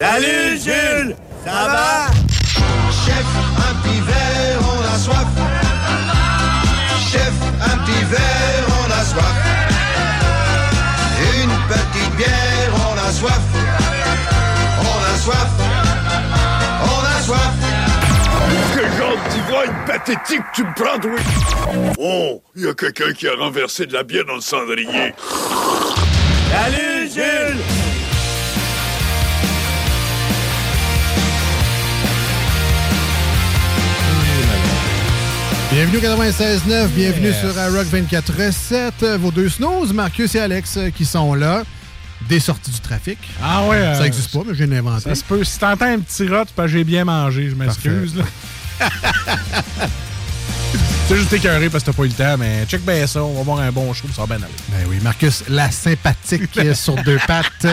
Salut Jules! Ça va? Chef, un petit verre, on a soif. Chef, un petit verre, on a soif. Une petite bière, on a soif. On a soif. On a soif. Quel genre d'ivrogne pathétique tu me prends, oui? Oh, il y a quelqu'un qui a renversé de la bière dans le cendrier. Salut Jules! Bienvenue au 96.9, bienvenue sur euh, Rock 24.7. Vos deux snooze, Marcus et Alex, euh, qui sont là. Des sorties du trafic. Ah ouais. Ça euh, n'existe pas, mais je viens de l'inventer. Ça se peut. Si t'entends un petit rot, parce que j'ai bien mangé. Je m'excuse. C'est juste écœuré parce que t'as pas eu le temps, mais check bien ça. On va avoir un bon show, ça va bien aller. Ben oui, Marcus, la sympathique euh, sur deux pattes.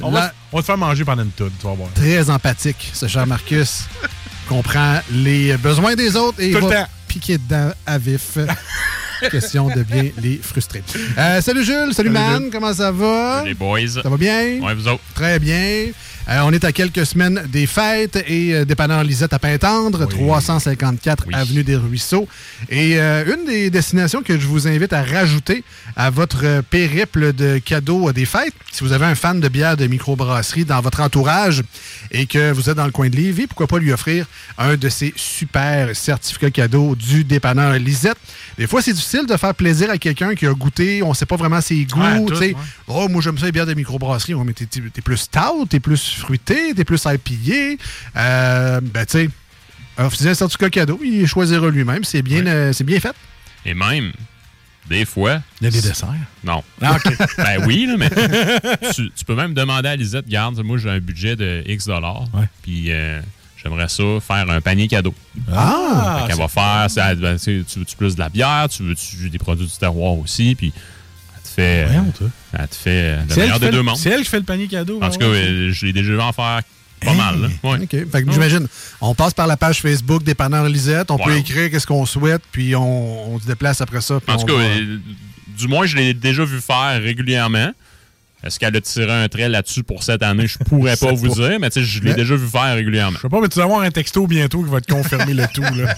On La- va, on va te faire manger pendant une toute, tu vas voir. Très empathique, ce cher Marcus. comprend les besoins des autres et Tout le va temps. Piquer dedans à vif. Question de bien les frustrer. Euh, salut Jules, salut, Salut, Man, Jules. comment ça va? Les boys. Ça va bien? Ouais, vous autres? Très bien. Euh, on est à quelques semaines des fêtes et euh, dépanneur Lisette à Pintendre, 354 Oui. Avenue des Ruisseaux. Et euh, une des destinations que je vous invite à rajouter à votre périple de cadeaux des fêtes, si vous avez un fan de bière de microbrasserie dans votre entourage et que vous êtes dans le coin de Lévis, pourquoi pas lui offrir un de ces super certificats cadeaux du dépanneur Lisette. Des fois, c'est difficile de faire plaisir à quelqu'un qui a goûté, on sait pas vraiment ses goûts, Ouais, tout. Oh, moi, j'aime ça, les bières de microbrasserie. Ouais, mais t'es, t'es plus stout, t'es plus fruité, t'es plus IPA. Euh, ben, tu sais, offrez un certificat cadeau, il choisira lui-même. C'est bien, euh, c'est bien fait. Et même, des fois. Il y a des desserts. Non. Ah, ben oui, là, mais tu, tu peux même demander à Lisette, garde, moi j'ai un budget de X dollars, Ouais. puis euh, j'aimerais ça faire un panier cadeau. Ah! Fait qu'elle va faire, ça, ben, tu veux-tu plus de la bière, tu veux -tu des produits du terroir aussi, puis elle te fait, euh, Voyons, elle te fait euh, le C'est elle, meilleur des fait deux le- mondes. c'est elle qui fait le panier cadeau. En tout cas, euh, je l'ai déjà vu en faire pas mal. Là. Ouais. OK. Fait que j'imagine, on passe par la page Facebook Dépanneur Lisette, on peut écrire qu'est-ce qu'on souhaite, puis on, on se déplace après ça. En tout cas, va- euh, du moins, je l'ai déjà vu faire régulièrement. Est-ce qu'elle a tiré un trait là-dessus pour cette année? Je pourrais pas vous dire, mais tu sais, je l'ai déjà vu faire régulièrement. Je sais pas, mais tu vas avoir un texto bientôt qui va te confirmer le tout. Là.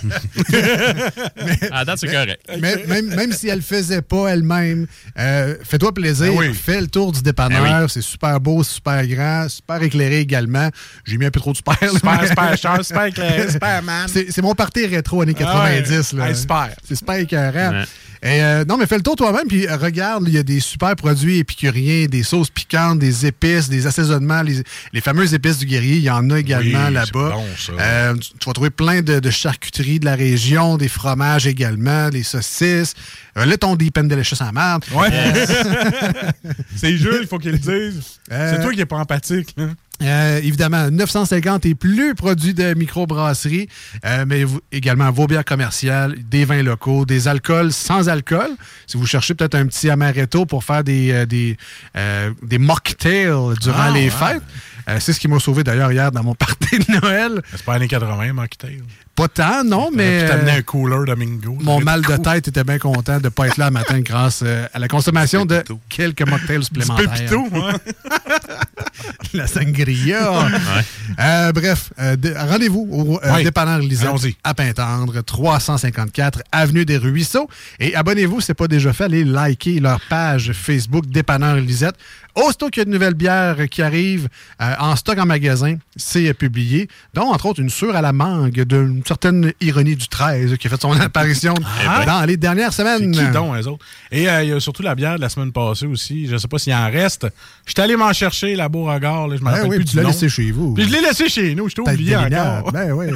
À date, c'est correct. Mais- même, même si elle le faisait pas elle-même, euh, fais-toi plaisir, Ben oui. fais le tour du dépanneur, Ben c'est super beau, super grand, super éclairé également. J'ai mis un peu trop de super. Super, super cher, super éclairé, super man. C'est mon party rétro années 90. Ah ouais. là. Hey, super. C'est super. Ouais. Et, euh, non, mais fais le tour toi-même, puis regarde, il y a des super produits épicuriens, des sauces piquantes, des épices, des assaisonnements, les, les fameuses épices du guerrier, il y en a également Oui, là-bas. bon. Euh, tu, tu vas trouver plein de, de charcuteries de la région, des fromages également, des saucisses, un laiton deep and delicious en merde. Ouais. c'est Jules, il faut qu'il le dise. Euh, C'est toi qui es pas empathique. hein. Euh, évidemment, 950 et plus produits de microbrasserie, euh, mais vous- également vos bières commerciales, des vins locaux, des alcools sans alcool. Si vous cherchez peut-être un petit amaretto pour faire des, euh, des, euh, des mocktails durant Ah, les ouais. fêtes, euh, c'est ce qui m'a sauvé d'ailleurs hier dans mon party de Noël. C'est pas années 80, Mocktail. Pas tant, non, mais. T'amener euh, un cooler Domingo. Mon mal de tête était bien content de ne pas être là le matin grâce euh, à la consommation de quelques mocktails supplémentaires. Pépito, ouais. La sangria. Euh, bref, euh, de- rendez-vous au euh, Oui. dépanneur Lisette à Pintendre, 354 Avenue des Ruisseaux. Et abonnez-vous, si ce n'est pas déjà fait, allez liker leur page Facebook Dépanneur Lisette. Aussitôt qu'il y a de nouvelles bières qui arrivent en stock en magasin, c'est publié. Dont, entre autres, une sûre à la mangue d'une certaine ironie du 13 qui a fait son apparition dans les dernières semaines. qui donc, eux autres? Et euh, il y a surtout la bière de la semaine passée aussi. Je sais pas s'il en reste. Je suis allé m'en chercher, la Beauregard. Là, je me Ben rappelle oui, plus tu l'as laissé chez vous. Puis je l'ai laissé chez nous. Je t'ai oublié encore. Ben oui.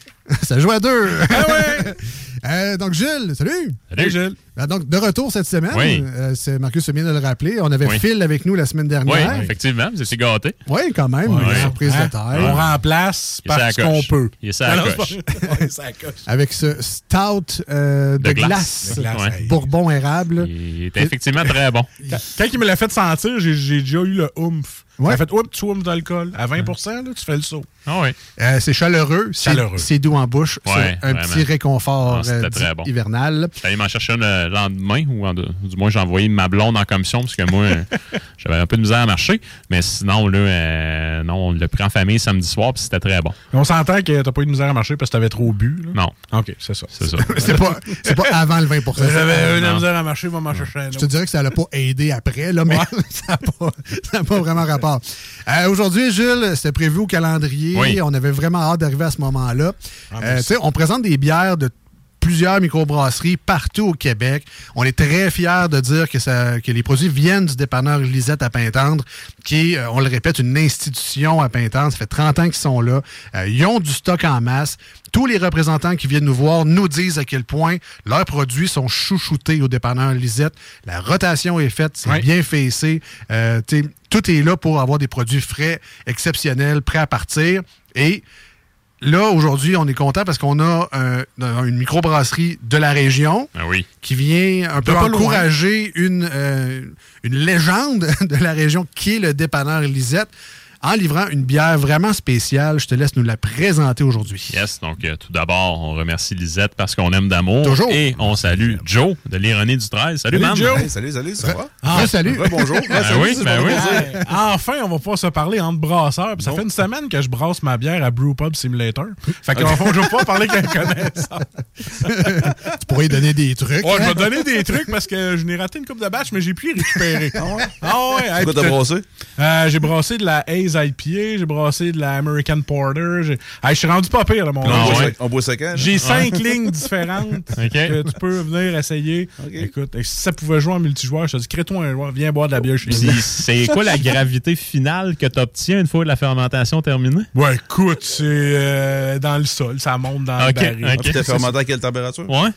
Ça joue à deux. Ah! Euh, donc, Gilles, salut. Hey, Gilles. Ah, Donc, de retour cette semaine, Oui. euh, c'est Marcus vient de le rappeler. On avait Oui. Phil avec nous la semaine Oui, dernière. effectivement, vous étiez gâtés. Oui, quand même. Ouais. Une surprise Hein? de taille. On remplace est la parce qu'on peut. Il est sur la coche. Avec ce stout euh, de, De glace. glace. De glace, Ouais. hey. Bourbon érable. Il était effectivement très bon. Quand, il me l'a fait sentir, j'ai déjà eu le oomph. Ouais. Ça a fait oups, tu oomph d'alcool. À 20 là, tu fais le saut. Ah oui. Euh, c'est chaleureux. c'est- Chaleureux. C'est doux en bouche. Ouais, c'est un vraiment. petit réconfort Ah, c'était euh, très bon. hivernal. J'allais m'en chercher un le lendemain, ou en- du moins j'ai envoyé ma blonde en commission, parce que moi, euh, j'avais un peu de misère à marcher. Mais sinon, là, euh, non, on l'a pris en famille samedi soir, puis c'était très bon. On s'entend que t'as pas eu de misère à marcher parce que t'avais trop bu. là. Non, OK, c'est ça. c'est ça. C'est pas, c'est pas avant le 20% J'avais eu de la misère à marcher, va m'en chercher un Je te dirais que ça l'a pas aidé après, là, mais ça n'a pas, pas vraiment rapport. Euh, Aujourd'hui, Jules, c'était prévu au calendrier. Oui. On avait vraiment hâte d'arriver à ce moment-là. Ah, Euh, sais, on présente des bières de plusieurs microbrasseries partout au Québec. On est très fiers de dire que, ça, que les produits viennent du dépanneur Lisette à Pintendre, qui est, euh, on le répète, une institution à Pintendre. Ça fait 30 ans qu'ils sont là. Euh, ils ont du stock en masse. Tous les représentants qui viennent nous voir nous disent à quel point leurs produits sont chouchoutés au dépanneur Lisette. La rotation est faite, c'est Oui. bien fessé. Euh, tout est là pour avoir des produits frais, exceptionnels, prêts à partir. Et là, aujourd'hui, on est content parce qu'on a un- une microbrasserie de la région Ah oui. qui vient un peu loin. encourager une, euh, une légende de la région qui est le dépanneur Lisette en livrant une bière vraiment spéciale. Je te laisse nous la présenter aujourd'hui. Yes, donc euh, tout d'abord, on remercie Lisette parce qu'on aime d'amour. Toujours. Et on salue Joe de l'ironie du 13. Salut, Salut. Joe. Hey, salut, salut, ça va? Ah, salut! bonjour. Ben oui, ben oui. Ouais. Enfin, on va pouvoir se parler entre brasseurs. Puis ça fait une semaine que je brasse ma bière à Brew Pub Simulator. Fait qu'on va je vais pas parler qu'un connaisseur. tu pourrais donner des trucs. Ouais, je hein? vais te donner des trucs parce que je n'ai raté une coupe de batch, mais j'ai pu y récupérer. Ah ouais? Ah ouais. Hey, Pourquoi t'as brassé? Euh, j'ai brassé de la Haze IPA, j'ai brassé de la American Porter. Hey, je suis rendu pas pire, là, mon On gars. ouais? On boit? J'ai cinq lignes différentes que tu peux venir essayer. Écoute, si ça pouvait jouer en multijoueur, je te dis, crée-toi un joueur, viens boire de la bière chez nous. c'est quoi la gravité finale que tu obtiens une fois la fermentation terminée? Ouais, écoute, c'est euh, dans le sol, ça monte dans OK, le baril. OK. Ah, t'as fermenté à quelle température? Ouais.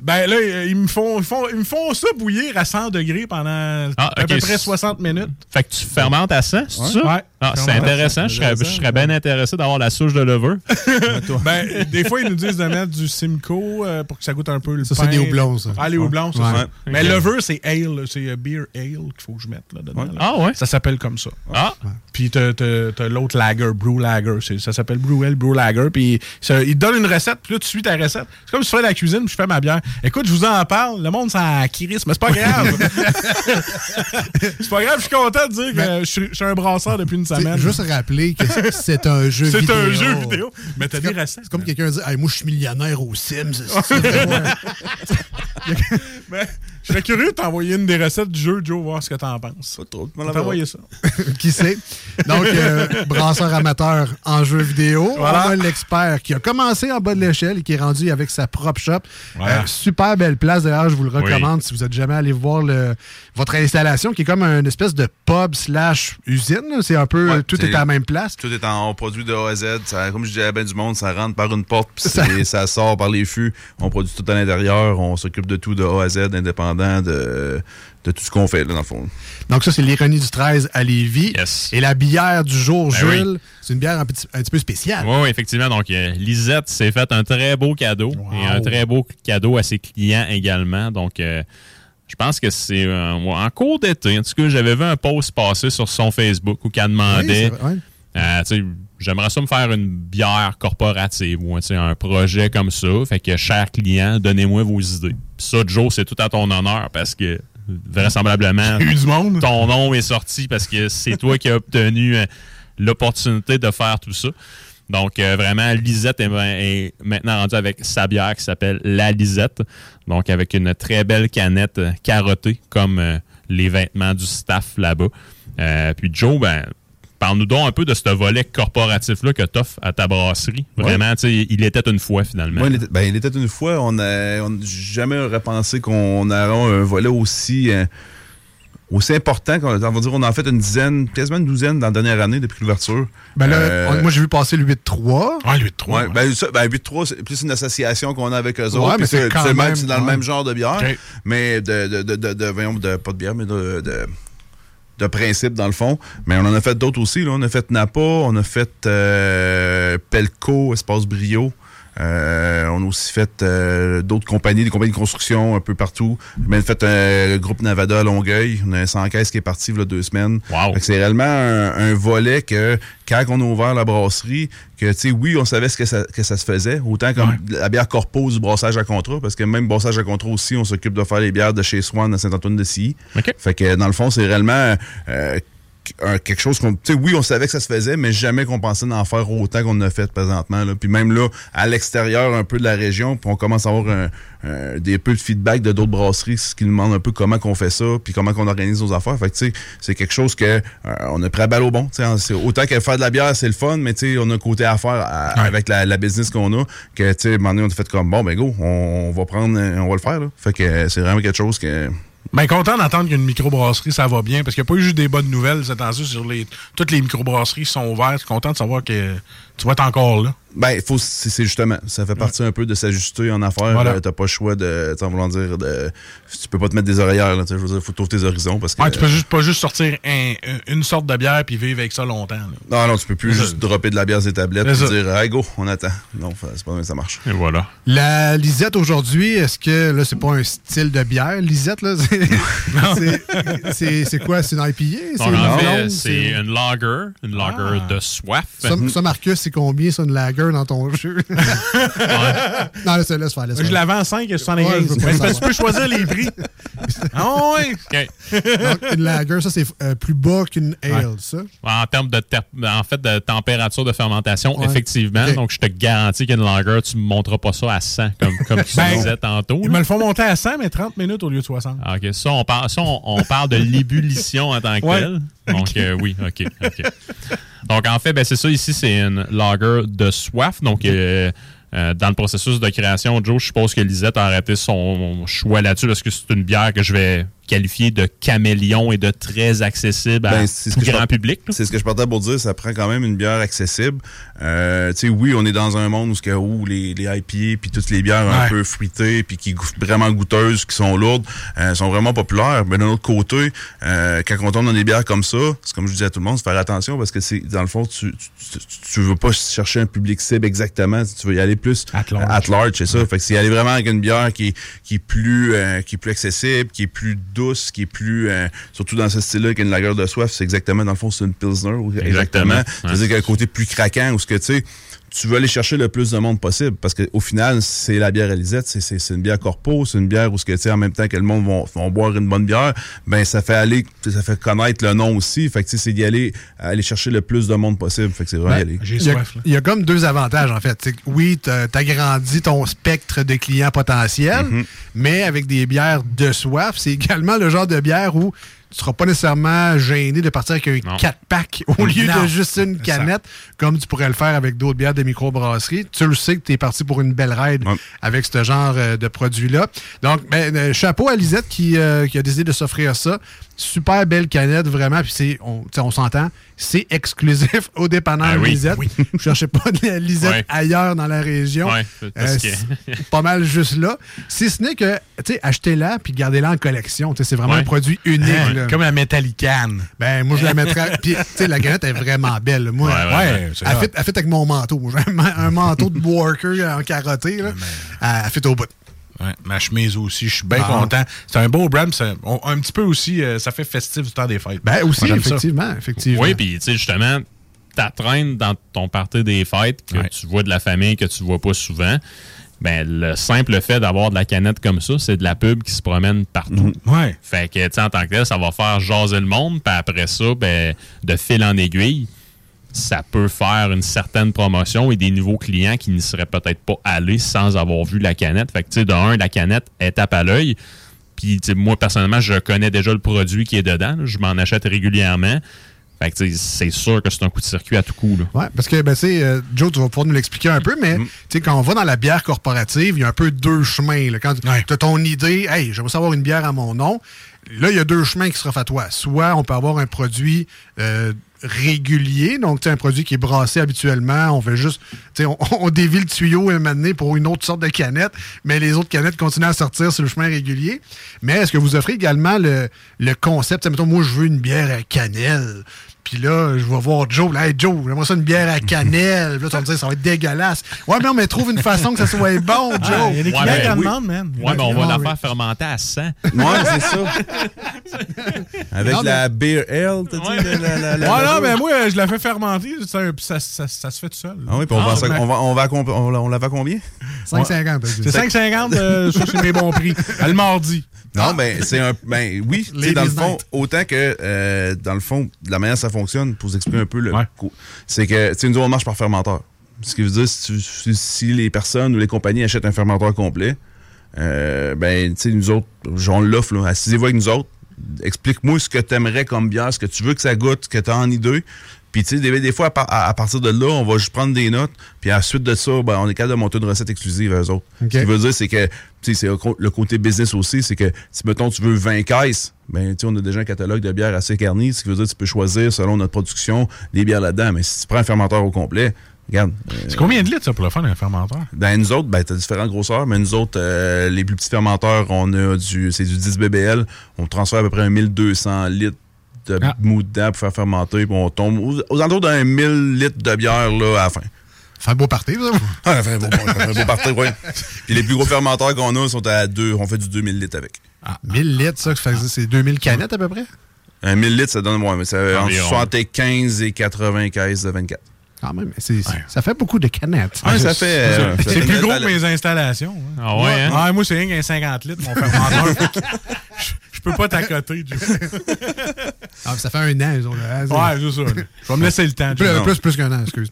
Ben là, ils me font, ils font, ils me font ça bouillir à 100 degrés pendant Ah, à peu près 60 minutes. Fait que tu fermentes à 100, c'est ça? Ouais. Ah, c'est intéressant. 100, Je serais, je serais bien intéressé d'avoir la souche de levure. Ben, des fois, ils nous disent de mettre du Simcoe euh, pour que ça goûte un peu le Ça, pain. c'est des houblons, ça. Ah, les houblons, c'est Ouais. ça. Mais Ok. lever, c'est ale, c'est euh, beer ale qu'il faut que je mette là, dedans. là. Ah ouais? Ça s'appelle comme ça. Ah, Puis t'as, l'autre lager, brew lager. Ça s'appelle brew ale, brew lager. Puis ça- il te donne une recette, puis là, tu suis ta recette. C'est comme si tu fais la cuisine, puis je fais ma bière. Écoute, je vous en parle, le monde s'en crisse, mais c'est pas grave. c'est pas grave, je suis content de dire que je suis, un brasseur depuis une semaine. Juste rappeler que c'est- c'est un jeu c'est vidéo. un jeu vidéo. Mais t'as C'est des comme, c'est quelqu'un dit Hey, Moi, je suis millionnaire aux Sims. C'est je serais curieux de t'envoyer une des recettes du jeu, Joe, voir ce que t'en penses. Pas trop. Ça. Qui sait? Donc, euh, brasseur amateur en jeu vidéo. Voilà. On a l'expert qui a commencé en bas de l'échelle et qui est rendu avec sa propre shop. Voilà. Euh, super belle place. D'ailleurs, je vous le recommande si vous êtes jamais allé voir le, votre installation, qui est comme une espèce de pub slash usine. C'est un peu, Ouais, tout est à la même place. Tout est en produit de A à Z. Ça- comme je disais à ben du monde, ça rentre par une porte, puis Ça- ça... sort par les fûts. On produit tout à l'intérieur. On s'occupe de tout de A à Z, indépendant de, de tout ce qu'on fait, là, dans le fond. Donc, ça, c'est l'ironie du 13 à Lévis. Yes. Et la bière du jour, Ben Jules, c'est une bière un petit, un petit peu spéciale. Oui, oui, effectivement. Donc, euh, Lisette s'est fait un très beau cadeau et un très beau cadeau à ses clients également. Donc, euh, je pense que c'est euh, en cours d'été. En tout cas, j'avais vu un post passer sur son Facebook où qu'elle Oui, demandait c'est j'aimerais ça me faire une bière corporative ou un projet comme ça. Fait que, chers clients, donnez-moi vos idées. Puis ça, Joe, c'est tout à ton honneur parce que vraisemblablement, Eu du monde. ton nom est sorti parce que c'est toi qui as obtenu euh, l'opportunité de faire tout ça. Donc, euh, vraiment, Lisette est, est maintenant rendue avec sa bière qui s'appelle La Lisette. Donc, avec une très belle canette euh, carottée, comme euh, les vêtements du staff là-bas. Euh, puis, Joe, ben, parle-nous donc un peu de ce volet corporatif-là que tu offres à ta brasserie. Vraiment, tu sais, il était une fois, finalement. Ouais, il, était, ben, il était une fois, on a, on, jamais aurait pensé qu'on aurait un volet aussi, euh, aussi important. qu'on- On va dire on en a fait une dizaine, quasiment une douzaine dans la dernière année depuis l'ouverture. Ben là, Euh, moi, j'ai vu passer le 8-3. Ah, 8-3. Ouais, ben, ça, ben 8-3, c'est plus une association qu'on a avec eux Ouais, autres. c'est dans le ouais. même genre de bière. Mais de, de, de, de, de- voyons, de- pas de bière, mais de, de, principe dans le fond. Mais on en a fait d'autres aussi. Là. On a fait Napa, on a fait euh, Pelco, Espace Brio. Euh, on a aussi fait euh, d'autres compagnies, des compagnies de construction un peu partout. On a fait un groupe Navada à Longueuil. On a un 100 caisse qui est parti il y a deux semaines. Wow. C'est réellement un, un volet que quand on a ouvert la brasserie, que tu sais, oui, on savait ce que ça, que ça se faisait, autant comme la bière corpo du brassage à contrat, parce que même brassage à contrat aussi, on s'occupe de faire les bières de chez Swan à Saint-Antoine-de-Silly. OK. Fait que dans le fond, c'est réellement euh, un- quelque chose qu'on. Tu sais, oui, on savait que ça se faisait, mais jamais qu'on pensait d'en faire autant qu'on a fait présentement. Là. Puis même là, à l'extérieur un peu de la région, puis on commence à avoir un, un- des peu de feedback de d'autres brasseries, ce qui nous demande un peu comment qu'on fait ça, puis comment qu'on organise nos affaires. Fait que tu sais, c'est quelque chose que euh, on a pris à balle au bon. Tu sais, c'est autant que faire de la bière, c'est le fun, mais tu sais, on a un côté à faire à- avec la, la business qu'on a, que tu sais, à un moment donné, on a fait comme bon, ben go, on, on va prendre, on va le faire. Là. Fait que c'est vraiment quelque chose que. Ben, content d'entendre qu'une microbrasserie, ça va bien, parce qu'il n'y a pas eu juste des bonnes nouvelles ces temps-ci sur les. Toutes les microbrasseries sont ouvertes. Je suis content de savoir que tu vas être encore là. Ben, faut, c'est c'est justement, ça fait partie un peu de s'ajuster en affaires. Voilà. Euh, T'as pas le choix de, en voulant dire, de, tu peux pas te mettre des oreillères, là, tu sais, je veux dire, faut t'ouvrir tes horizons parce que. Ouais, tu peux juste, pas juste sortir un- une sorte de bière puis vivre avec ça longtemps. là. Non, non, tu peux plus juste dropper de la bière sur les tablettes et dire, hey, go, on attend. Non, c'est pas comme ça marche. Et voilà. La Lisette aujourd'hui, est-ce que là, c'est pas un style de bière, Lisette? là? C'est- c'est- C'est c'est quoi? C'est une IPA? C'est une en fait, blonde? c'est une lager, une lager de soif. Ça, ça, Marcus, c'est combien, ça, une lager dans ton jeu? non, laisse, laisse faire, laisse Je l'avais en 5 et Ouais, 75. je veux pas Ben, tu peux choisir les prix. Ah ouais. OK. Donc, une lager, ça, c'est euh, plus bas qu'une ale, ça. En termes de, ter- en fait, de température de fermentation, Ouais. effectivement. Donc, je te garantis qu'une lager, tu ne monteras pas ça à 100, comme, comme tu Ben, disais tantôt. Ils me le font monter à 100, mais 30 minutes au lieu de 60. Ah, OK. Ça, on parle, ça, on, on parle de l'ébullition en tant que Ouais. telle. Donc, euh, oui, OK. OK. Donc, en fait, ben, c'est ça ici, c'est une lager de soif. Donc, euh, euh, dans le processus de création, Joe, je suppose que Lisette a arrêté son choix là-dessus parce que c'est une bière que je vais qualifier de caméléon et de très accessible à Ben, c'est ce tout que je grand par- public. C'est ce que je partais pour dire, ça prend quand même une bière accessible. Euh, tu sais, oui, on est dans un monde où, que, où les, les IPA puis toutes les bières un Ouais. peu fruitées puis qui goûtent vraiment goûteuses, qui sont lourdes, euh, sont vraiment populaires. Mais d'un autre côté, euh, quand on tombe dans des bières comme ça, c'est comme je dis à tout le monde, c'est faire attention parce que c'est dans le fond, tu, tu, tu, tu veux pas chercher un public cible exactement, tu veux y aller plus At large. at large, c'est ça. Fait que c'est y aller vraiment avec une bière qui, est- qui est plus euh, qui est plus accessible, qui est plus douce, qui est plus euh, surtout dans ce style-là qu'une lager de soif, c'est exactement dans le fond c'est une pilsner. Exactement. C'est-à-dire qu'il y a un côté plus craquant ou ce que tu sais tu veux aller chercher le plus de monde possible parce qu'au final, c'est la bière Elisette, c'est, c'est, c'est une bière corpo, c'est une bière où ce que tu sais en même temps que le monde vont, vont boire une bonne bière, ben ça fait aller ça fait connaître le nom aussi, fait que tu sais c'est d'y aller aller chercher le plus de monde possible, fait que c'est vraiment y aller. J'ai Il y, a, soif. là. il y a comme deux avantages, en fait. Oui, tu agrandis ton spectre de clients potentiels, Mm-hmm. mais avec des bières de soif, c'est également le genre de bière où tu seras pas nécessairement gêné de partir avec un Non. 4-pack au lieu Non. de juste une ça. canette, comme tu pourrais le faire avec d'autres bières de microbrasserie. Tu le sais que tu es parti pour une belle ride Ouais. avec ce genre euh, de produit-là. Donc, ben, euh, chapeau à Lisette qui, euh, qui a décidé de s'offrir ça. Super belle canette, vraiment. Puis c'est, on, s'entend, c'est exclusif au dépanneur Ah oui, Lisette. oui. Je cherchais pas de la Lisette Ouais. ailleurs dans la région. Ouais, Euh, pas mal juste là. Si ce n'est que, tu sais, achetez-la puis gardez-la en collection. Tu sais, c'est vraiment Ouais. un produit unique. Là. Comme la Metallican. Ben, moi, je la mettrais. Puis, tu sais, la canette est vraiment belle. Moi, Ouais, ouais, Ouais, c'est elle, fit, elle fit avec mon manteau. J'ai un, ma- un manteau de worker en carotté. Là. Elle fit au bout. Ouais, ma chemise aussi, je suis bien Ah. content. C'est un beau brand, ça- on- un petit peu aussi, euh, ça fait festif du temps des fêtes. Ben, aussi, Moi, j'aime ça. effectivement. effectivement. Oui, puis tu sais, justement, t'attraînes dans ton party des fêtes, que tu vois de la famille que tu vois pas souvent, ben le simple fait d'avoir de la canette comme ça, c'est de la pub qui se promène partout. Ouais. Fait que, tu sais, en tant que tel, ça va faire jaser le monde, puis après ça, ben, de fil en aiguille, ça peut faire une certaine promotion et des nouveaux clients qui n'y seraient peut-être pas allés sans avoir vu la canette. Fait que, tu sais, de un, la canette est tape à l'œil. Puis, tu sais, moi, personnellement, je connais déjà le produit qui est dedans. là. Je m'en achète régulièrement. Fait que, tu sais, c'est sûr que c'est un coup de circuit à tout coup. Là. Ouais, parce que, ben, tu sais, euh, Joe, tu vas pouvoir nous l'expliquer un peu, mais, tu sais, quand on va dans la bière corporative, il y a un peu deux chemins. Là. Quand tu as ton idée, hey, j'aimerais savoir une bière à mon nom, là, il y a deux chemins qui s'offrent à. Soit on peut avoir un produit euh, régulier, donc, un produit qui est brassé habituellement, on fait juste, on, on dévie le tuyau moment donné pour une autre sorte de canette, mais les autres canettes continuent à sortir sur le chemin régulier. Mais est-ce que vous offrez également le, le concept, mettons, moi, je veux une bière à cannelle. Puis là, je vais voir Joe. Là, hey, Joe, j'aimerais ça une bière à cannelle. Puis là, tu vas me dire, ça va être dégueulasse. Ouais, mais non, mais trouve une façon que ça soit bon, Joe. Ah, il y a des clients qui en demandent, man. Ouais, mais on va la oui. faire fermenter à 100. Ouais, c'est ça. Avec Non, la Beer Ale, t'as dit? la- la- la- la- Ouais, non, mais moi, je la fais fermenter. Ça, ça, ça, ça se fait tout seul. Ah oui, puis on, Ah, mais- on, va, on, va à comb- on, la- on la vend combien? 5,50. C'est 5,50, euh, c'est mes bons prix. À le mardi. Non, ben, c'est un. Ben, oui, tu sais, dans le fond, autant que, euh, dans le fond, de la manière ça fonctionne, pour vous expliquer un peu le. co- C'est que, tu nous, on marche par fermenteur. Ce qui veut dire, si, tu- si- si les personnes ou les compagnies achètent un fermenteur complet, euh, ben, tu sais, nous autres, on l'offre. Assisez-vous avec nous autres. Explique-moi ce que tu aimerais comme bière, ce que tu veux que ça goûte, ce que tu as en idée. Puis, tu sais, des, des fois, à, par- à- à partir de là, on va juste prendre des notes. Puis, à la suite de ça, ben, on est capable de monter une recette exclusive à eux autres. Ce qui veut dire, c'est que, tu sais, c'est le côté business aussi, c'est que si, mettons, tu veux 20 caisses, ben, tu sais, on a déjà un catalogue de bières assez garni. Ce qui veut dire que tu peux choisir, selon notre production, des bières là-dedans. Mais si tu prends un fermenteur au complet, regarde. euh, C'est combien de litres, ça, pour le faire, un fermenteur? ben, nous autres, ben, t'as différentes grosseurs, mais nous autres, euh, les plus petits fermenteurs, on a du, c'est du 10 BBL. On transfère à peu près un 1200 litres de Ah. mou dedans pour faire fermenter, puis on tombe aux, aux alentours d'un 1000 litres de bière, là, à la fin. Fait un beau party, ça. Ah, ça fait un beau, fait un beau parti, ouais. Puis les plus gros fermenteurs qu'on a sont à deux, on fait du 2000 litres avec. 1000 litres, ça, c'est 2000 canettes à peu près? Un 1000 litres, ça donne, ouais, mais ça, entre Environ. 75 et 95 de 24. Quand même, c'est- c'est- ça fait beaucoup de canettes. Ouais, ça fait. euh, C'est plus gros que mes installations. hein. Ah ouais, hein? Ouais, moi, c'est rien qu'un 50 litres, mon fermenteur. Je- Je peux pas t'accoter, Joe. Ah, ça fait un an, ils ont Ouais, c'est ça. Je vais me laisser le temps. Plus, plus, plus qu'un an, excuse.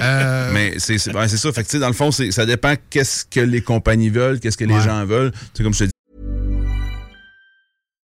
Euh, Mais c'est c'est ouais, c'est ça. Fait que, tu sais, dans le fond, c'est- ça dépend qu'est-ce que les compagnies veulent, qu'est-ce que les Ouais. gens veulent. C'est comme je te dis.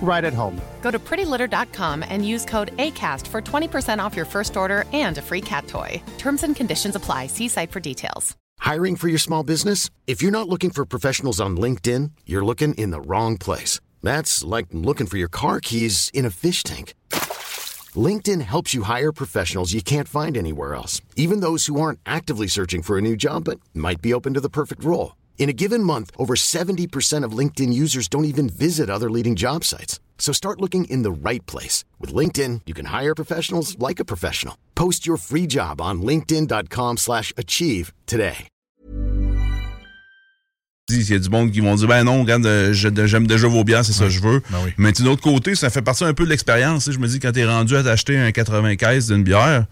right at home. Go to prettylitter.com and use code ACAST for 20% off your first order and a free cat toy. Terms and conditions apply. See site for details. Hiring for your small business? If you're not looking for professionals on LinkedIn, you're looking in the wrong place. That's like looking for your car keys in a fish tank. LinkedIn helps you hire professionals you can't find anywhere else, even those who aren't actively searching for a new job but might be open to the perfect role. In a given month, over 70% of LinkedIn users don't even visit other leading job sites. So start looking in the right place. With LinkedIn, you can hire professionals like a professional. Post your free job on linkedin.com slash achieve today. Il y a du monde qui vont dire ben non, regarde, euh, je- j'aime déjà vos bières, c'est ça que je veux. Ben oui. Mais d'un autre côté, ça fait partie un peu de l'expérience. tu. Je me dis, quand t'es rendu à t'acheter un 95 d'une bière,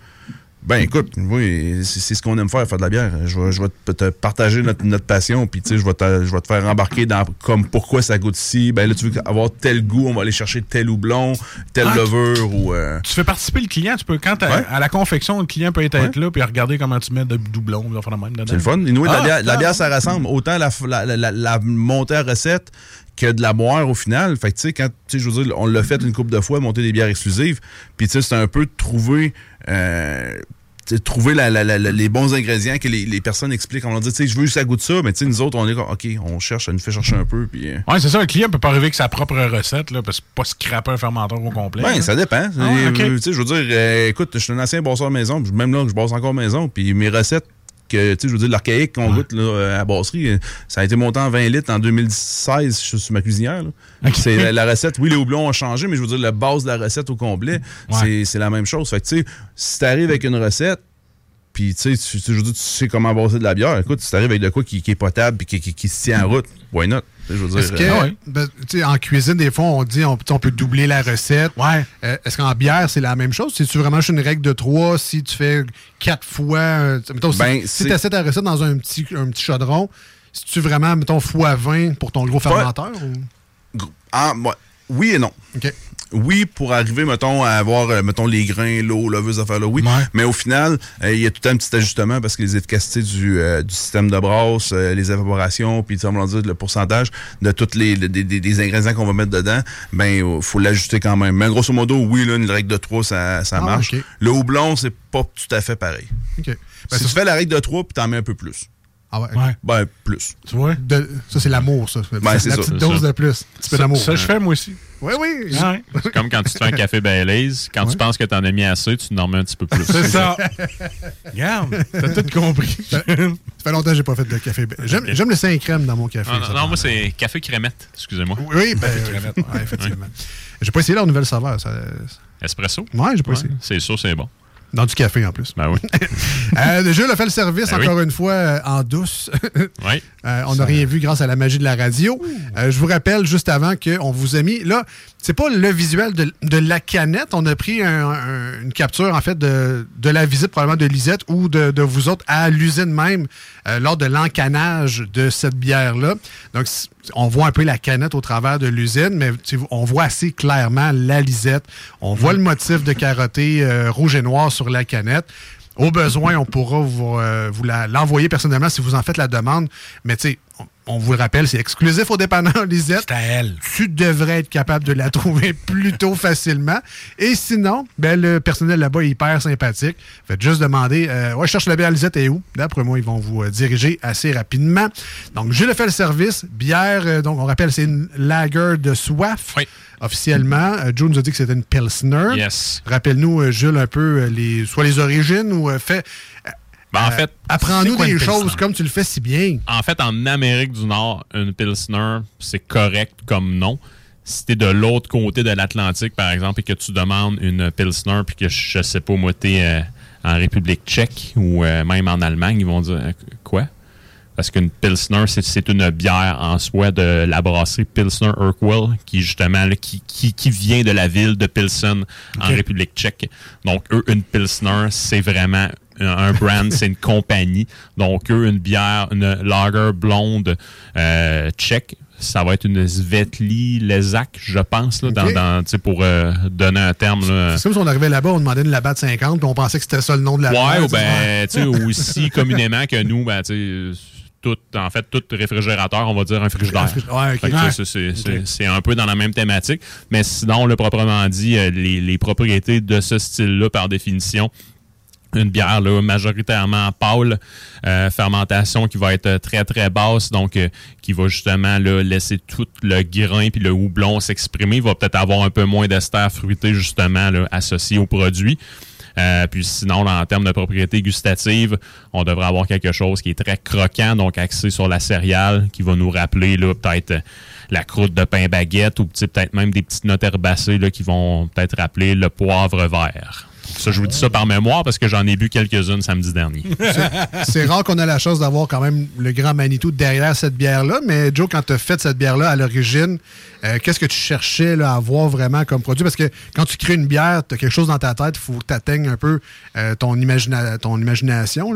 ben écoute, oui, c'est c'est ce qu'on aime faire, faire de la bière. Je vais, je vais te, partager notre, notre passion, puis tu sais, je vais te, je vais te faire embarquer dans comme pourquoi ça goûte si. Ben là, tu veux avoir tel goût, on va aller chercher tel houblon, telle Ah, levure ou. euh, Tu fais participer le client. Tu peux, quand Ouais. à la confection, le client peut être, là puis regarder comment tu mets de doublons, de même. C'est le fun. Et nous, Ah, la, bière, la ah. bière, ça rassemble. Autant la, la, la, la- montée à recette que de la boire au final. Fait que, tu sais, quand, tu sais, je veux dire, on l'a fait une couple de fois, monter des bières exclusives. Puis, tu sais, c'est un peu de trouver, euh, trouver la- la- la- la- les bons ingrédients que les, les personnes expliquent. On leur dit, tu sais, je veux que ça goûte ça, mais tu sais, nous autres, on est comme, OK, on cherche, ça nous fait chercher un peu. Puis, euh, Ouais, c'est ça. Le client peut pas arriver avec sa propre recette, là, parce que pas scraper un fermenteur au complet. Ben, là. ça dépend. Ah Euh, ok. tu sais, je veux dire, euh, écoute, je suis un ancien bosseur maison, puis même là, je bosse encore maison, puis mes recettes, que, tu sais, je veux dire, l'archaïque qu'on goûte là, euh, à la brasserie, euh, ça a été monté en 20 litres en 2016 je suis sur ma cuisinière. C'est la, la recette. Oui, les houblons ont changé, mais je veux dire, la base de la recette au complet, c'est- c'est la même chose. Fait que, tu sais, si t'arrives avec une recette, puis tu sais, tu, tu sais comment brasser de la bière, écoute, si t'arrives avec de quoi qui, qui est potable puis qui, qui, qui se tient en route, why not? Tu Je veux Est-ce dire, que, euh, ben, tu en cuisine, des fois, on dit on, on peut doubler la recette. Euh, Est-ce qu'en bière, c'est la même chose? C'est-tu vraiment juste une règle de trois? Si tu fais quatre fois. euh, mettons, si- Ben, si tu essaies ta recette dans un petit, un petit chaudron, si tu vraiment, mettons, fois 20 pour ton gros fermenteur? ou- Ah, ouais. oui et non. Oui, pour arriver, mettons, à avoir, euh, mettons, les grains, l'eau, leveuse, affaire-là, oui. Mais au final, euh, il y a tout un petit ajustement parce que les efficacités du, euh, du système de brasse, euh, les évaporations, puis, tu sais, on va dire, le pourcentage de tous les, ingrédients qu'on va mettre dedans, ben, il faut l'ajuster quand même. Mais grosso modo, oui, là, une règle de 3, ça, ça Ah, marche. Le houblon, c'est pas tout à fait pareil. Ben, si ça- tu fais la règle de 3, puis t'en mets un peu plus. Ah ouais. Ben, plus. Tu vois? De- ça, c'est l'amour, ça. Ben, c'est la ça, petite dose ça. de plus. Un petit peu Ça, d'amour. ça, je fais moi aussi. Oui, oui. Ouais. C'est comme quand tu te fais un café Baileys. Quand tu penses que t'en as mis assez, tu n'en mets un petit peu plus. C'est ça. Regarde, t'as tout compris. Ça fait longtemps que j'ai pas fait de café. J'aime j'aime le 5 crème dans mon café. Ah, non, ça. non, moi, c'est café crémette. Excusez-moi. Oui, ben, ouais, effectivement. J'ai pas essayé leur nouvelle saveur. Ça... Espresso? Ouais, j'ai pas essayé. C'est sûr, c'est bon. Dans du café en plus. Ben oui. Euh, Jules a fait le service Ben oui. encore une fois euh, en douce. Oui. Euh, on n'a rien vu grâce à la magie de la radio. Euh, je vous rappelle juste avant qu'on vous a mis. Là, c'est pas le visuel de, la canette. On a pris un- un- une capture, en fait, de, la visite probablement de Lisette ou de, de vous autres à l'usine même euh, lors de l'encanage de cette bière-là. Donc, on voit un peu la canette au travers de l'usine, mais on voit assez clairement la Lisette. On voit le motif de carotté euh, rouge et noir sur la canette. Au besoin, on pourra vous, euh, vous l'envoyer personnellement si vous en faites la demande. Mais tu sais, on, vous le rappelle, c'est exclusif au dépanneur Lisette. C'est à elle. Tu devrais être capable de la trouver plutôt facilement. Et sinon, ben, le personnel là-bas est hyper sympathique. Faites juste demander, euh, ouais, je cherche la bière Lisette et où? D'après moi, ils vont vous euh, diriger assez rapidement. Donc, Jules a fait le service. Bière, euh, donc on rappelle, c'est une lager de soif. Officiellement, Euh, Joe nous a dit que c'était une Pilsner. Yes. Rappelle-nous, euh, Jules, un peu euh, les, soit les origines ou fait. Ben, en euh, fait, apprends-nous des choses comme tu le fais si bien. En fait, en Amérique du Nord, une Pilsner, c'est correct comme nom. Si t'es de l'autre côté de l'Atlantique, par exemple, et que tu demandes une Pilsner, puis que je sais pas, moi, t'es euh, en République tchèque ou euh, même en Allemagne, ils vont dire euh, quoi? Parce qu'une Pilsner, c'est- une bière en soi de la brasserie Pilsner Urquell, qui justement là, qui, qui, qui vient de la ville de Pilsen en. République tchèque. Donc, eux, une Pilsner, c'est vraiment un, brand, c'est une compagnie. Donc, eux, une bière, une lager blonde euh, tchèque, ça va être une Svetli Lezak, je pense, là, dans, Ok. dans, sais, pour euh, donner un terme. C'est comme si on arrivait là-bas, on demandait une Labatt 50, puis on pensait que c'était ça le nom de la Ouais, bière, ou tu sais, ben, tu sais, aussi communément que nous, ben, tu sais, tout, en fait, tout réfrigérateur, on va dire un frigidaire. Ouais, ok. Fait que Ouais. ça, c'est- un peu dans la même thématique. Mais sinon, le proprement dit, euh, les, les propriétés de ce style-là, par définition, une bière là, majoritairement pâle, euh, fermentation qui va être très très basse, donc euh, qui va justement là, laisser tout le grain puis le houblon s'exprimer. Il va peut-être avoir un peu moins d'ester fruité justement là, associé au produit. Euh, puis sinon, en termes de propriété gustative, on devrait avoir quelque chose qui est très croquant, donc axé sur la céréale, qui va nous rappeler peut-être euh, la croûte de pain baguette ou peut-être même des petites notes herbacées là, qui vont peut-être rappeler le poivre vert. Ça, je vous dis ça par mémoire parce que j'en ai bu quelques-unes samedi dernier. C'est rare qu'on a la chance d'avoir quand même le grand Manitou derrière cette bière-là. Mais Joe, quand tu as fait cette bière-là à l'origine, euh, qu'est-ce que tu cherchais là, à avoir vraiment comme produit? Parce que quand tu crées une bière, tu as quelque chose dans ta tête, il faut que tu atteignes un peu euh, ton, imagina- ton imagination.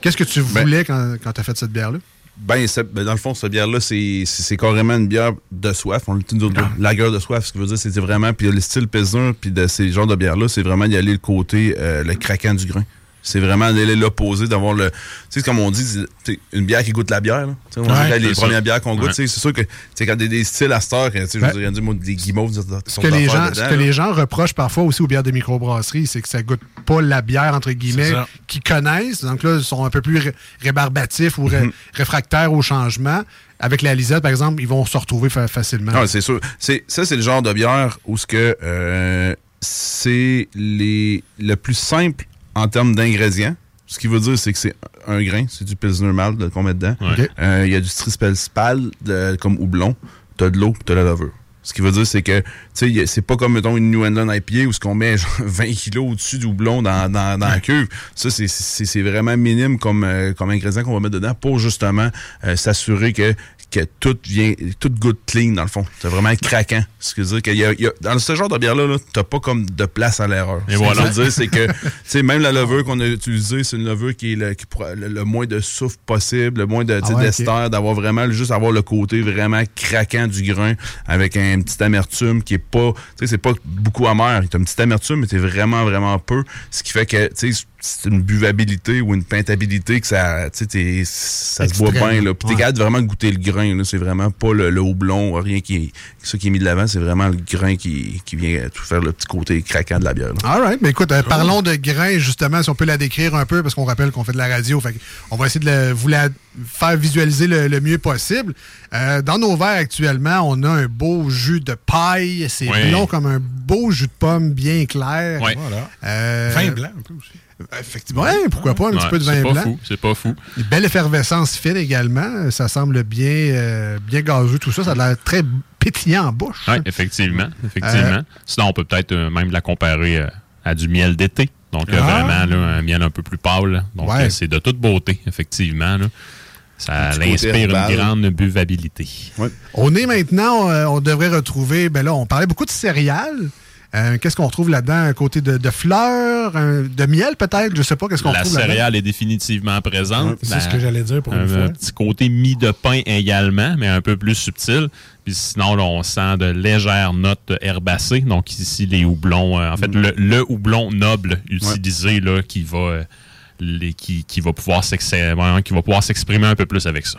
Qu'est-ce que tu voulais quand, quand tu as fait cette bière-là? Ben, ben, dans le fond, cette bière-là, c'est c'est- c'est carrément une bière de soif. On l'utilise de la gueule de soif, ce qui veut dire, c'était vraiment. Puis le style Pilsner, puis de ces genres de bières-là, c'est vraiment d'y aller le côté, euh, le craquant du grain. C'est vraiment d'aller l'opposé, d'avoir le. Tu sais, comme on dit, une bière qui goûte la bière. là. On Ouais, les ça. premières bières qu'on goûte, Ouais. c'est sûr que tu sais, quand des, des styles à cette heure, tu sais, je moi, des guimauves, Ce que, les gens, ce que les gens reprochent parfois aussi aux bières de microbrasserie, c'est que ça goûte pas la bière, entre guillemets, qu'ils connaissent. Donc là, ils sont un peu plus ré- rébarbatifs ou ré- réfractaires au changement. Avec la Lisette, par exemple, ils vont se retrouver fa- facilement. Ah, c'est sûr. C'est, ça, c'est le genre de bière où ce que euh, c'est les, le plus simple en termes d'ingrédients. Ce qui veut dire, c'est que c'est un grain, c'est du Pilsner Malt de- qu'on met dedans. Ouais. Euh, Il y a du Trispelspal de- comme houblon, t'as de l'eau, t'as la levure. Ce qui veut dire, c'est que, tu sais, c'est pas comme, mettons, une New England IPA où ce qu'on met genre 20 kilos au-dessus du houblon dans, dans, dans la cuve. Ça, c'est vraiment minime comme, euh, comme ingrédient qu'on va mettre dedans pour justement euh, s'assurer que, que tout vient, tout goûte clean, dans le fond. C'est vraiment craquant. Ce veut dire qu'il y a, il y a- dans ce genre de bière-là, là, t'as pas comme de place à l'erreur. Et Ce que voilà. ça veut dire, c'est que, tu sais, même la levure qu'on a utilisée, c'est une levure qui est le, qui pourra- le, le moins de souffle possible, le moins de, tu sais, Ah ouais, d'ester, d'avoir vraiment, juste avoir le côté vraiment craquant du grain avec un petit amertume qui est pas, tu sais, c'est pas beaucoup amer. T'as une petite amertume, mais t'es vraiment, vraiment peu. Ce qui fait que, tu sais, c'est une buvabilité ou une peintabilité que ça, tu sais, t'es- ça se boit bien, là. Puis t'es Ouais. capable de vraiment goûter le grain, là. C'est vraiment pas le, le houblon, rien qui est, ça qui est mis de l'avant, c'est vraiment le grain qui, qui vient tout faire le petit côté craquant de la bière. All right. Mais écoute, euh, parlons de grains, justement, si on peut la décrire un peu, parce qu'on rappelle qu'on fait de la radio. Fait on va essayer de la- vous la faire visualiser le, le mieux possible. Euh, dans nos verres actuellement, on a un beau jus de paille. C'est Oui. blond comme un beau jus de pomme bien clair. Ouais. Voilà. Euh, Vin blanc un peu aussi. Effectivement. Ouais, pourquoi pas un petit peu de vin c'est pas blanc. fou, c'est pas fou. Une belle effervescence fine également. Ça semble bien, euh, bien gazeux, tout ça. Ça a l'air très pétillant en bouche. Oui, effectivement. effectivement. Euh, Sinon, on peut peut-être euh, même la comparer euh, à du miel d'été. Donc, Ah. vraiment, là, un miel un peu plus pâle. Donc, Ouais. c'est de toute beauté, effectivement. là. Ça inspire une grande buvabilité. On est maintenant, euh, on devrait retrouver, ben là, on parlait beaucoup de céréales. Euh, qu'est-ce qu'on retrouve là-dedans? Un côté de, de fleurs, un- de miel peut-être? Je sais pas. Qu'est-ce qu'on La retrouve là-dedans? céréale est définitivement présente. C'est La- ce que j'allais dire pour un, une fois. un petit côté mie de pain également, mais un peu plus subtil. Puis sinon, là, on sent de légères notes herbacées. Donc ici, les houblons, euh, en fait, le, le houblon noble utilisé là, qui va euh, les- qui, qui va pouvoir s'ex- vraiment, qui va pouvoir s'exprimer un peu plus avec ça.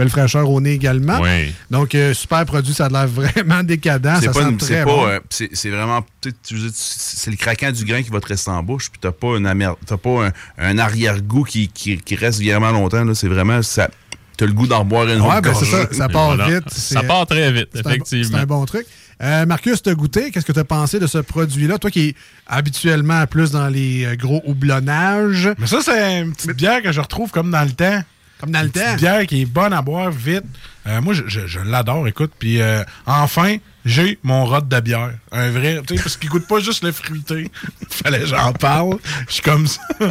Belle fraîcheur au nez également. Oui. Donc, euh, super produit, ça a l'air vraiment décadent. C'est pas, sent une- très c'est bon. pas, euh, c'est c'est vraiment, tu sais, tu veux dire, c'est le craquant du grain qui va te rester en bouche, puis t'as pas une amer, t'as pas un, un arrière-goût qui, qui, qui reste vraiment longtemps, là. C'est vraiment, ça, t'as le goût d'en boire une Ouais, autre ben c'est ça. Part voilà. vite. Ça part très vite, c'est un- effectivement. C'est un bon truc. Euh, Marcus, t'as goûté? Qu'est-ce que tu as pensé de ce produit-là? Toi qui es habituellement plus dans les euh, gros houblonnages. Mais ça, c'est une petite bière que je retrouve comme dans le temps. Comme dans le temps. bière qui est bonne à boire vite. Euh, moi, je, je- je l'adore, écoute. Puis euh, enfin, j'ai mon rod de bière. Un vrai, tu sais, parce qu'il goûte pas juste le fruité. Fallait que j'en parle. Je suis comme ça.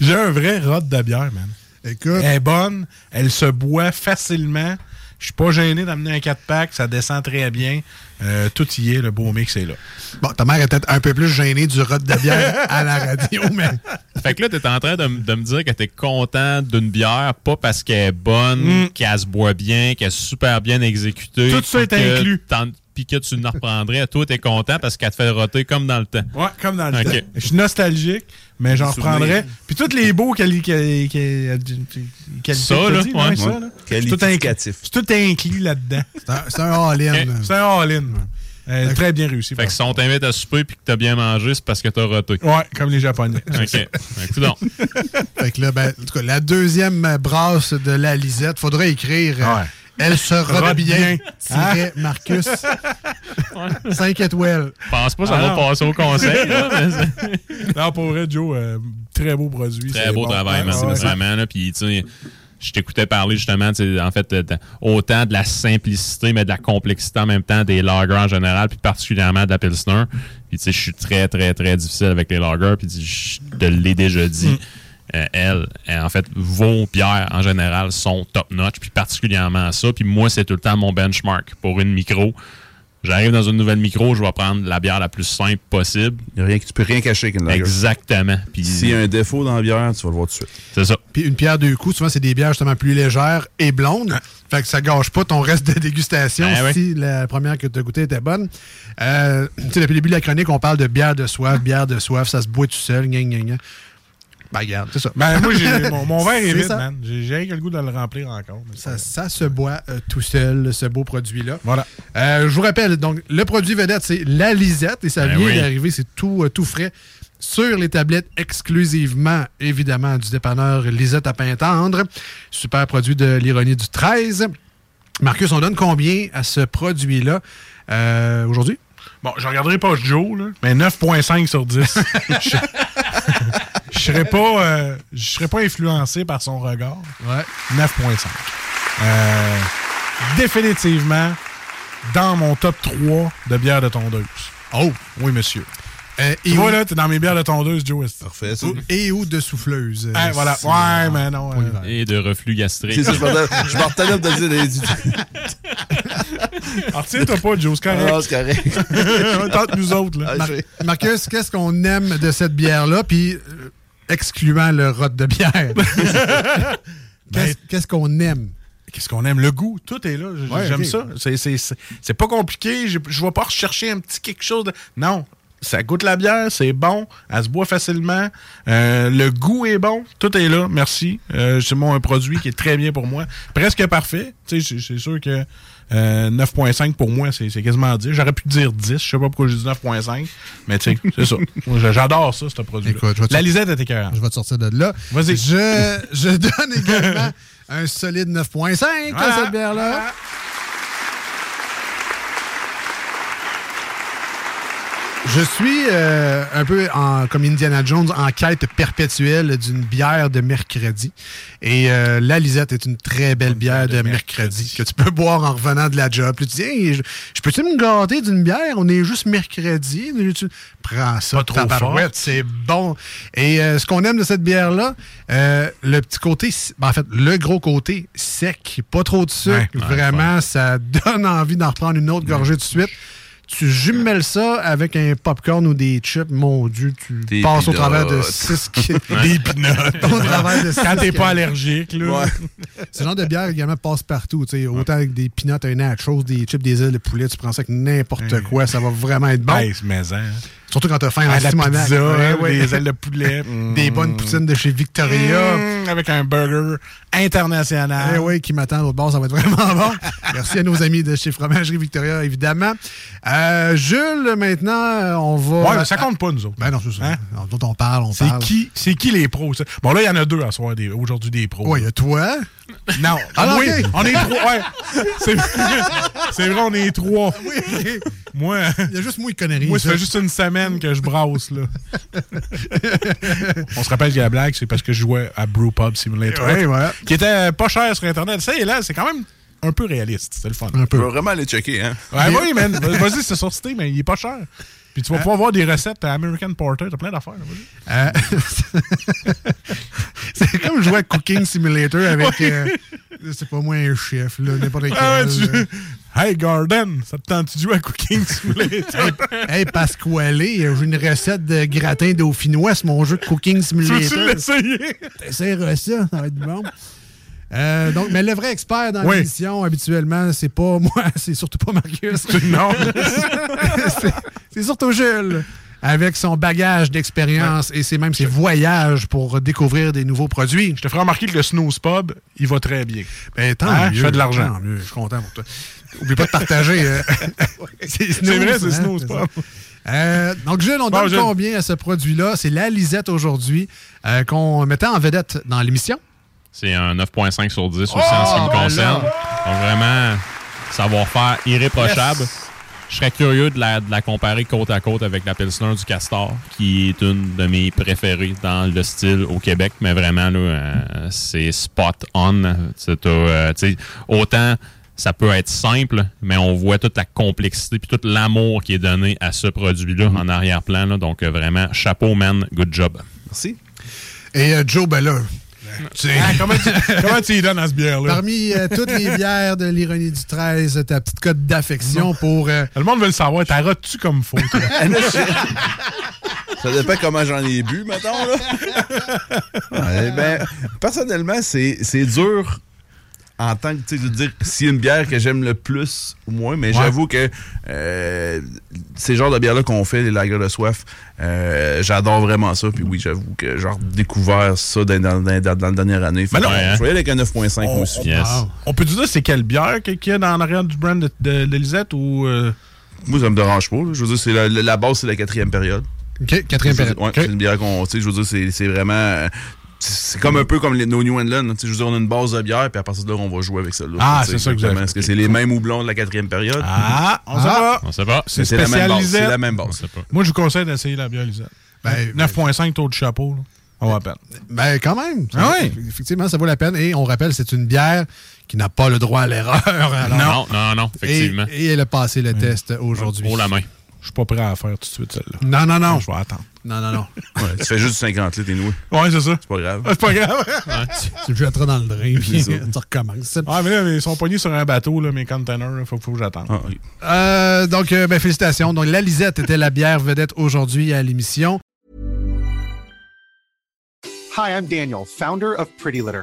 j'ai un vrai rod de bière, man. Écoute. Elle est bonne, elle se boit facilement. Je suis pas gêné d'amener un 4-pack, ça descend très bien. Euh, tout y est, le beau mix est là. Bon, ta mère est peut-être un peu plus gênée du rot de bière à la radio, mais Fait que là, t'es en train de, me dire que t'es content d'une bière, pas parce qu'elle est bonne, Mm. qu'elle se boit bien, qu'elle est super bien exécutée. Tout ça est inclus. Puis que tu n'en reprendrais. Toi, t'es content parce qu'elle te fait roter comme dans le temps. Ouais, comme dans le Ok. temps. Je suis nostalgique, mais j'en Souvenir. reprendrai. Puis tous les beaux quali quali Ça, là, dit, ouais. ça, là. C'est tout, c'est tout inclus là-dedans. c'est un, all-in. C'est un all-in. Euh, très bien réussi. Fait que si on t'invite à souper puis que t'as bien mangé, c'est parce que t'as roté. Ouais, comme les Japonais. OK. Fait que, donc, Fait que là, ben, en tout cas, la deuxième brasse de la Lisette, faudrait écrire euh, Ouais. Elle se bien, tiret Marcus. 5 étoiles. je pense pas que ça Ah va passer au conseil. là, mais Non, pour vrai, Joe, euh, très beau produit. Très beau bon. travail, man. Ouais, ouais. Vraiment, là. Puis, tu sais, je t'écoutais parler justement, en fait, de- de- autant de la simplicité, mais de la complexité en même temps des lagers en général, puis particulièrement de la Pilsner. Puis, tu sais, je suis très, très, très difficile avec les lagers, puis je te l'ai déjà dit. Euh, elle, euh, en fait, vos bières en général sont top-notch, puis particulièrement ça. Puis moi, c'est tout le temps mon benchmark pour une micro. J'arrive dans une nouvelle micro, je vais prendre la bière la plus simple possible. Y a rien, tu peux rien cacher avec une lager. Exactement. Puis S'il y a un défaut dans la bière, tu vas le voir tout de suite. c'est ça. Puis une pierre deux coups, souvent, c'est des bières justement plus légères et blondes. Fait que ça gâche pas ton reste de dégustation Ben ouais. si la première que tu as goûtée était bonne. Euh, tu sais, depuis le début de la chronique, on parle de bière de soif, bière de soif, ça se boit tout seul, gna gna gna. Ben, regarde, c'est ça. Ben, moi, j'ai, mon, mon verre est vide, ça. man. J'ai, j'ai rien que le goût de le remplir encore. mais Ça, ça se boit euh, tout seul, ce beau produit-là. Voilà. Euh, je vous rappelle, donc, le produit vedette, c'est la Lisette et ça Ben vient oui. d'arriver, c'est tout, euh, tout frais sur les tablettes exclusivement, évidemment, du dépanneur Lisette à Pintendre. Super produit de l'ironie du 13. Marcus, on donne combien à ce produit-là euh, aujourd'hui? Bon, je regarderai pas Joe, là, mais 9.5 sur 10. serais pas, euh, je serais pas influencé par son regard. Ouais. 9.5. Euh, définitivement dans mon top 3 de bières de tondeuse. Oh, oui, monsieur. Euh, Tu et, vois, ou, là, t'es dans mes bières de tondeuse, Joe. Parfait, ça. et ou de souffleuse? euh, Ah, voilà. Ouais, mais non. euh. Et de reflux gastrique. C'est ça, je m'en- retenais de dire des Alors, tiens-toi pas, Joe, c'est correct. Ah, c'est correct. Tente nous autres, là. Ah, Mar- Marcus, qu'est-ce qu'on aime de cette bière-là? Puis, euh, excluant le rot de bière. Qu'est-ce qu'on aime? Qu'est-ce qu'on aime? Le goût, tout est là. Ouais, J'aime ça. C'est- pas compliqué. Je je vais pas rechercher un petit quelque chose. De... Non. Ça goûte la bière, c'est bon, elle se boit facilement, euh, le goût est bon, tout est là, merci. Euh, c'est mon un produit qui est très bien pour moi, presque parfait. C'est sûr que euh, 9.5 pour moi, c'est quasiment 10. J'aurais pu dire 10, je sais pas pourquoi j'ai dit 9.5, mais tu sais, c'est ça. J'adore ça, ce produit. Écoute, je La lisette est écœurante. Je vais te sortir de là. Vas-y. Je, je donne également un solide 9.5 à cette bière-là. Je suis euh, un peu en, comme Indiana Jones en quête perpétuelle d'une bière de mercredi. Et euh, la Lisette est une très belle bière de, de mercredi, mercredi. que tu peux boire en revenant de la job. Puis tu dis, Hey, je, je peux-tu me gâter d'une bière? On est juste mercredi. Tu- Prends ça, Pas trop forte. c'est bon. Et euh, ce qu'on aime de cette bière-là, euh, le petit côté, ben, en fait, le gros côté sec, pas trop de sucre. Ouais, ouais, Vraiment, ça donne envie d'en reprendre une autre gorgée de suite. Tu jumelles ça avec un popcorn ou des chips, mon Dieu, tu Des passes au travers de six ki- Des pinottes. au travers de Quand t'es pas allergique, là. Ouais. Ce genre de bière également passe partout. tu sais, Autant avec des peanuts, un nachos, des chips, des ailes de poulet, tu prends ça avec n'importe quoi, ça va vraiment être bon. Mais hein. Surtout quand t'as faim en la pizza, Ouais, hein, ouais. des ailes de poulet. Des bonnes poutines de chez Victoria. Mmh, avec un burger international. Eh oui, qui m'attend à l'autre bord, ça va être vraiment bon. Merci à nos amis de chez Fromagerie Victoria, évidemment. Euh, Jules, maintenant, euh, on va. Ouais, mais ça compte pas, nous autres. Ben non, c'est ça. Hein? Nous autres, on parle, on C'est parle. qui, c'est qui les pros? ça? Bon, là, il y en a deux à soir, aujourd'hui, des pros. Ouais, il y a toi. Non. Ah, oui, on est trois. Ouais. C'est, vrai, on est trois. Moi, Il y a juste moi qui connais rien. moi, ça fait juste une semaine que je brasse, là. on se rappelle que la blague, c'est parce que je jouais à Brewpub Simulator. Ouais, voilà. Qui était pas cher sur Internet. Ça, et là, c'est quand même un peu réaliste. C'est le fun. Un Je peu. veux vraiment aller checker, hein. Ouais, oui, man. Vas-y, c'est sur Steam, mais il est pas cher. Puis tu vas pouvoir voir des recettes à American Porter. T'as plein d'affaires. Euh, c'est comme jouer à Cooking Simulator avec, euh, c'est pas moi, un chef, là, n'importe quel. Ah, tu... Hey, Garden, ça te tente de jouer à Cooking Simulator? Hey, Pasquale, j'ai une recette de gratin dauphinois sur mon jeu de Cooking tu Simulator. l'essayer? T'essaieras ça, ça va être bon. Euh, donc, mais le vrai expert dans Oui. l'émission, habituellement, c'est pas moi, c'est surtout pas Marcus. non. C'est- surtout Jules. Avec son bagage d'expérience et c'est même ses voyages pour découvrir des nouveaux produits. Je te ferai remarquer que le Snooze Pub, il va très bien. Ben, tant Hein, mieux. je fais de l'argent. tant mieux, je suis content pour toi. Oublie pas de partager. euh, c'est vrai, c'est hein, Snooze Pub. Euh, donc, Jules, on Bon, donne Jules. combien à ce produit-là? C'est la Lisette aujourd'hui euh, qu'on mettait en vedette dans l'émission. C'est un 9.5 sur 10 aussi en ce qui me ben concerne. Donc vraiment, savoir-faire irréprochable. Yes. Je serais curieux de la, de la comparer côte à côte avec la Pilsner du Castor, qui est une de mes préférées dans le style au Québec. Mais vraiment, là, euh, c'est spot on. Euh, autant ça peut être simple, mais on voit toute la complexité puis tout l'amour qui est donné à ce produit-là en arrière-plan. Donc euh, vraiment, chapeau, man. Good job. Merci. Et euh, Joe, ben là, Ah, comment, tu, comment tu y donnes à ce bière-là? parmi euh, toutes les bières de l'ironie du 13, ta petite cote d'affection pour... euh, Le monde veut le savoir. T'arrêtes-tu comme faux, toi? Ça dépend comment j'en ai bu, mettons, là. Ouais, ben, personnellement, c'est c'est dur en tant que, tu sais, dire s'il y a une bière que j'aime le plus ou moins, mais j'avoue que euh, ces genres de bières-là qu'on fait, les lagers de soif, euh, j'adore vraiment ça. Puis oui, j'avoue que j'ai découvert ça dans, dans, dans, dans la dernière année. Fait Ben non, je hein. y aller avec un 9.5 moi aussi. Yes. wow. On peut te dire c'est quelle bière qu'il y a dans l'arrière du brand de, de, de Lisette ou... euh, Moi, ça me dérange pas. là. Je veux dire, c'est la, base, c'est la quatrième période. OK, quatrième Je période. ouais, C'est une bière qu'on. Tu sais, je veux dire, c'est- c'est vraiment. C'est comme un peu comme les, nos New England. là. Je veux dire, on a une base de bière, puis à partir de là, on va jouer avec celle-là. Ah, c'est ça que vous avez exactement. Est-ce que c'est les mêmes houblons de la quatrième période? Ah, on sait pas. On sait pas. C'est la même base. C'est la même On base. Moi, je vous conseille d'essayer la bière Lisette. Ben, 9.5 taux de chapeau. vaut la peine. Ben, quand même. Ah oui? Effectivement, ça vaut la peine. Et on rappelle, c'est une bière qui n'a pas le droit à l'erreur. Non, non, non, effectivement. Et, et elle a passé le test aujourd'hui. Pour la main. Je suis pas prêt à la faire tout de suite, celle-là. Non, non, non. Je vais attendre. Non, non, non. Ouais, tu fais juste 50 litres et noué. Ouais, c'est ça. C'est pas grave. C'est pas grave. Tu le jetteras dans le drain, puis tu recommences. Ah, mais là, ils sont pognés sur un bateau, là, mes containers. Il faut, faut que j'attende. Ah, oui. Euh, donc, euh, ben, félicitations. Donc, la Lisette était la bière vedette aujourd'hui à l'émission. Hi, I'm Daniel, founder of Pretty Litter.